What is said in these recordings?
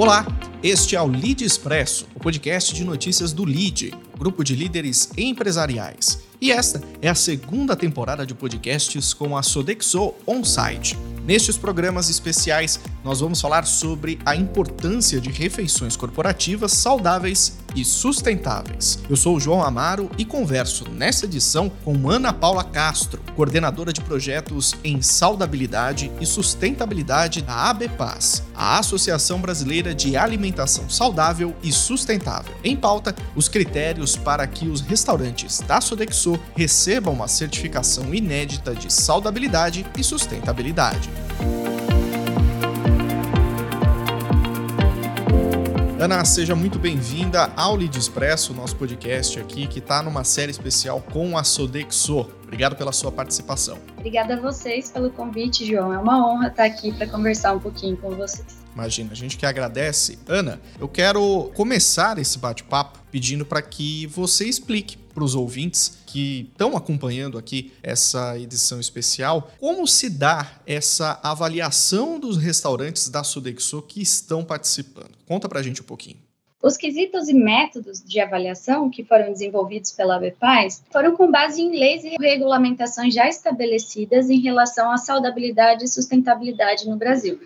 Olá, este é o Lead Expresso, o podcast de notícias do Lead, grupo de líderes empresariais. E esta é a segunda temporada de podcasts com a Sodexo On-Site. Nestes programas especiais, nós vamos falar sobre a importância de refeições corporativas saudáveis e sustentáveis. Eu sou o João Amaro e converso nessa edição com Ana Paula Castro, coordenadora de projetos em saudabilidade e sustentabilidade da ABPAS, a Associação Brasileira de Alimentação Saudável e Sustentável. Em pauta, os critérios para que os restaurantes da Sodexo recebam uma certificação inédita de saudabilidade e sustentabilidade. Ana, seja muito bem-vinda ao Lead Expresso, nosso podcast aqui, que está numa série especial com a Sodexo. Obrigado pela sua participação. Obrigada a vocês pelo convite, João. É uma honra estar aqui para conversar um pouquinho com vocês. Imagina, a gente que agradece. Ana, eu quero começar esse bate-papo pedindo para que você explique para os ouvintes que estão acompanhando aqui essa edição especial como se dá essa avaliação dos restaurantes da Sodexo que estão participando. Conta para a gente um pouquinho. Os quesitos e métodos de avaliação que foram desenvolvidos pela ABPAS foram com base em leis e regulamentações já estabelecidas em relação à saudabilidade e sustentabilidade no Brasil.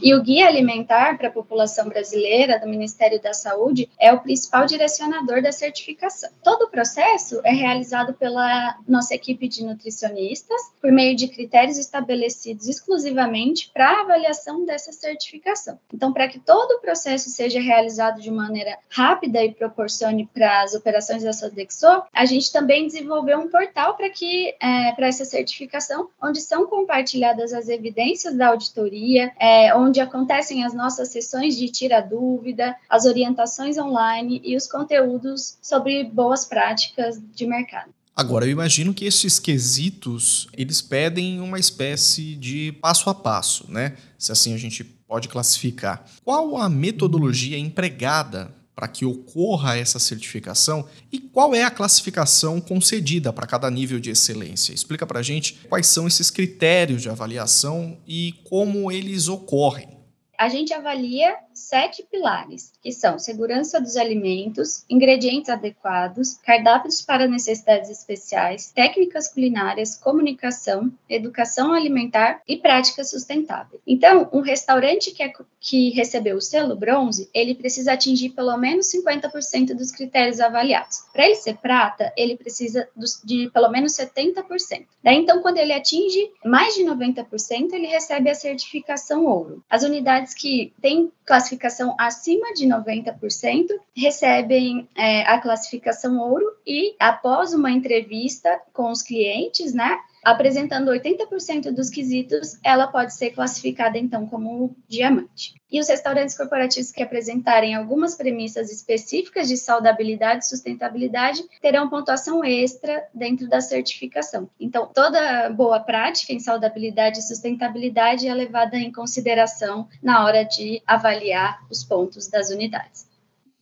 E o Guia Alimentar para a População Brasileira do Ministério da Saúde é o principal direcionador da certificação. Todo o processo é realizado pela nossa equipe de nutricionistas por meio de critérios estabelecidos exclusivamente para a avaliação dessa certificação. Então, para que todo o processo seja realizado de maneira rápida e proporcione para as operações da Sodexo, a gente também desenvolveu um portal para que é, para essa certificação, onde são compartilhadas as evidências da auditoria, é, onde acontecem as nossas sessões de tira dúvida, as orientações online e os conteúdos sobre boas práticas de mercado. Agora, eu imagino que esses quesitos, eles pedem uma espécie de passo a passo, né? Se assim a gente pode classificar. Qual a metodologia empregada para que ocorra essa certificação e qual é a classificação concedida para cada nível de excelência. Explica para a gente quais são esses critérios de avaliação e como eles ocorrem. A gente avalia sete pilares, que são segurança dos alimentos, ingredientes adequados, cardápios para necessidades especiais, técnicas culinárias, comunicação, educação alimentar e prática sustentável. Então, um restaurante que, é, que recebeu o selo bronze, ele precisa atingir pelo menos 50% dos critérios avaliados. Para ele ser prata, ele precisa de pelo menos 70%. Daí, então, quando ele atinge mais de 90%, ele recebe a certificação ouro. As unidades que têm classificação acima de 90% recebem é, a classificação ouro e, após uma entrevista com os clientes, né, apresentando 80% dos quesitos, ela pode ser classificada então como diamante. E os restaurantes corporativos que apresentarem algumas premissas específicas de saudabilidade e sustentabilidade terão pontuação extra dentro da certificação. Então, toda boa prática em saudabilidade e sustentabilidade é levada em consideração na hora de avaliar os pontos das unidades.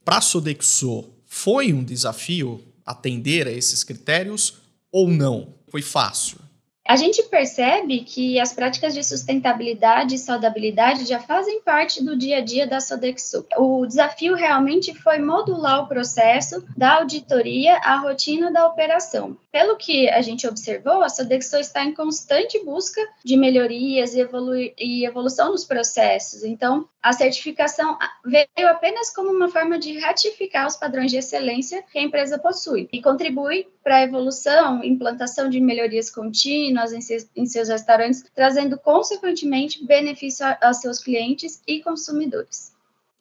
Para a Sodexo, foi um desafio atender a esses critérios ou não? Foi fácil? A gente percebe que as práticas de sustentabilidade e saudabilidade já fazem parte do dia a dia da Sodexo. O desafio realmente foi modular o processo da auditoria à rotina da operação. Pelo que a gente observou, a Sodexo está em constante busca de melhorias e, evolu e evolução nos processos. Então, a certificação veio apenas como uma forma de ratificar os padrões de excelência que a empresa possui e contribui para a evolução, implantação de melhorias contínuas em seus, em seus restaurantes, trazendo consequentemente benefício a, a seus clientes e consumidores.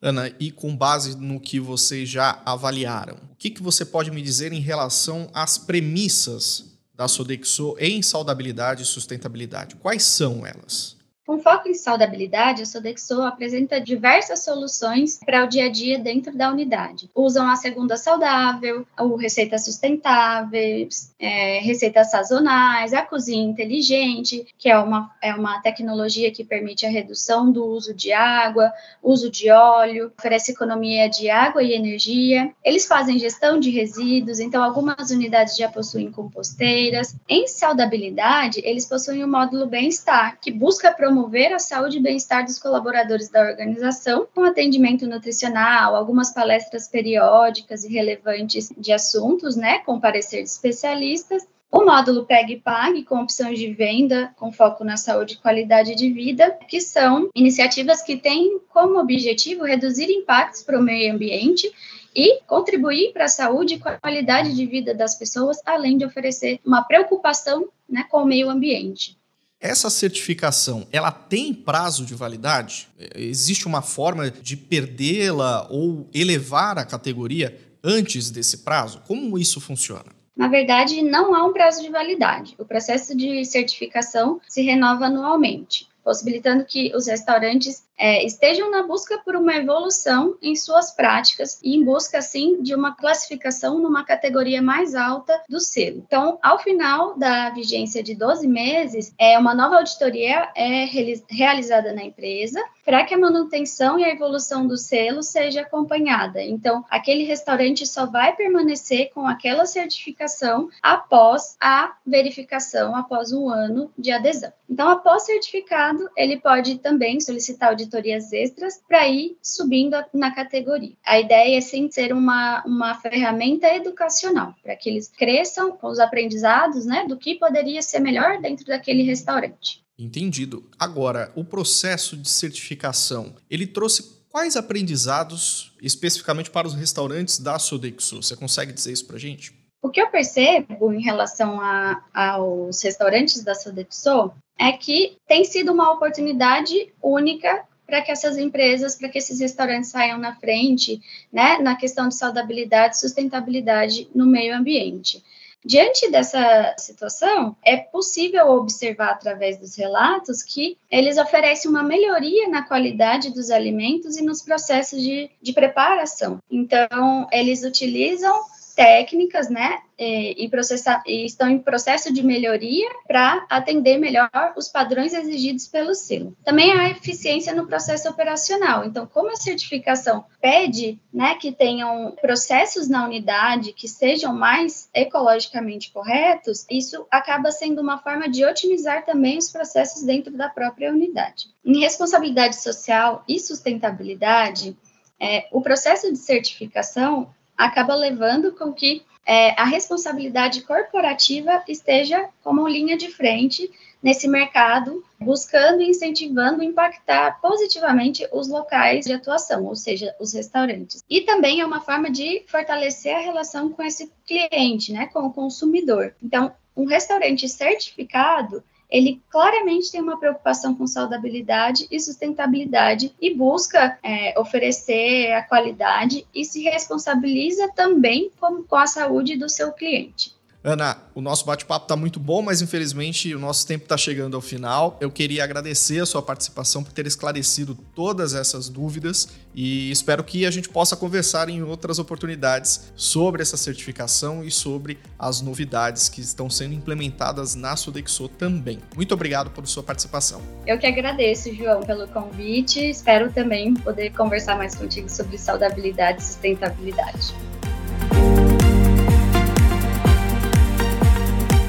Ana, e com base no que vocês já avaliaram, o que, que você pode me dizer em relação às premissas da Sodexo em saudabilidade e sustentabilidade? Quais são elas? Com foco em saudabilidade, a Sodexo apresenta diversas soluções para o dia a dia dentro da unidade. Usam a segunda saudável, o receitas sustentáveis, é, receitas sazonais, a cozinha inteligente, que é uma, é uma tecnologia que permite a redução do uso de água, uso de óleo, oferece economia de água e energia. Eles fazem gestão de resíduos, então algumas unidades já possuem composteiras. Em saudabilidade, eles possuem o módulo bem-estar, que busca promover promover a saúde e bem-estar dos colaboradores da organização, com atendimento nutricional, algumas palestras periódicas e relevantes de assuntos, né, com parecer de especialistas, o módulo Peg e Pag, com opções de venda com foco na saúde e qualidade de vida, que são iniciativas que têm como objetivo reduzir impactos para o meio ambiente e contribuir para a saúde e qualidade de vida das pessoas, além de oferecer uma preocupação né, com o meio ambiente. Essa certificação, ela tem prazo de validade? Existe uma forma de perdê-la ou elevar a categoria antes desse prazo? Como isso funciona? Na verdade, não há um prazo de validade. O processo de certificação se renova anualmente, possibilitando que os restaurantes é, estejam na busca por uma evolução em suas práticas e em busca, assim, de uma classificação numa categoria mais alta do selo. Então, ao final da vigência de 12 meses, é, uma nova auditoria é realizada na empresa para que a manutenção e a evolução do selo seja acompanhada. Então, aquele restaurante só vai permanecer com aquela certificação após a verificação, após um ano de adesão. Então, após certificado, ele pode também solicitar o auditorias extras para ir subindo na categoria. A ideia é sim ser uma, uma ferramenta educacional, para que eles cresçam com os aprendizados né, do que poderia ser melhor dentro daquele restaurante. Entendido. Agora, o processo de certificação, ele trouxe quais aprendizados especificamente para os restaurantes da Sodexo? Você consegue dizer isso para gente? O que eu percebo em relação a, aos restaurantes da Sodexo é que tem sido uma oportunidade única para que essas empresas, para que esses restaurantes saiam na frente, né, na questão de saudabilidade e sustentabilidade no meio ambiente. Diante dessa situação, é possível observar através dos relatos que eles oferecem uma melhoria na qualidade dos alimentos e nos processos de, de preparação. Então, eles utilizam técnicas, né, e, processar, e estão em processo de melhoria para atender melhor os padrões exigidos pelo selo. Também há eficiência no processo operacional. Então, como a certificação pede, né, que tenham processos na unidade que sejam mais ecologicamente corretos, isso acaba sendo uma forma de otimizar também os processos dentro da própria unidade. Em responsabilidade social e sustentabilidade, é, o processo de certificação acaba levando com que é, a responsabilidade corporativa esteja como linha de frente nesse mercado, buscando e incentivando impactar positivamente os locais de atuação, ou seja, os restaurantes. E também é uma forma de fortalecer a relação com esse cliente, né, com o consumidor. Então, um restaurante certificado ele claramente tem uma preocupação com saudabilidade e sustentabilidade e busca é, oferecer a qualidade e se responsabiliza também com, com a saúde do seu cliente. Ana, o nosso bate-papo está muito bom, mas infelizmente o nosso tempo está chegando ao final. Eu queria agradecer a sua participação por ter esclarecido todas essas dúvidas e espero que a gente possa conversar em outras oportunidades sobre essa certificação e sobre as novidades que estão sendo implementadas na Sodexo também. Muito obrigado por sua participação. Eu que agradeço, João, pelo convite. Espero também poder conversar mais contigo sobre saudabilidade e sustentabilidade.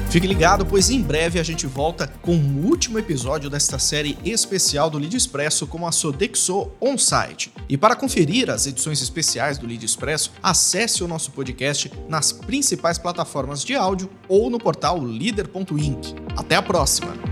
Fique ligado, pois em breve a gente volta com o último episódio desta série especial do Lead Expresso com a Sodexo On-Site. E para conferir as edições especiais do Lead Expresso, acesse o nosso podcast nas principais plataformas de áudio ou no portal leader.inc. Até a próxima!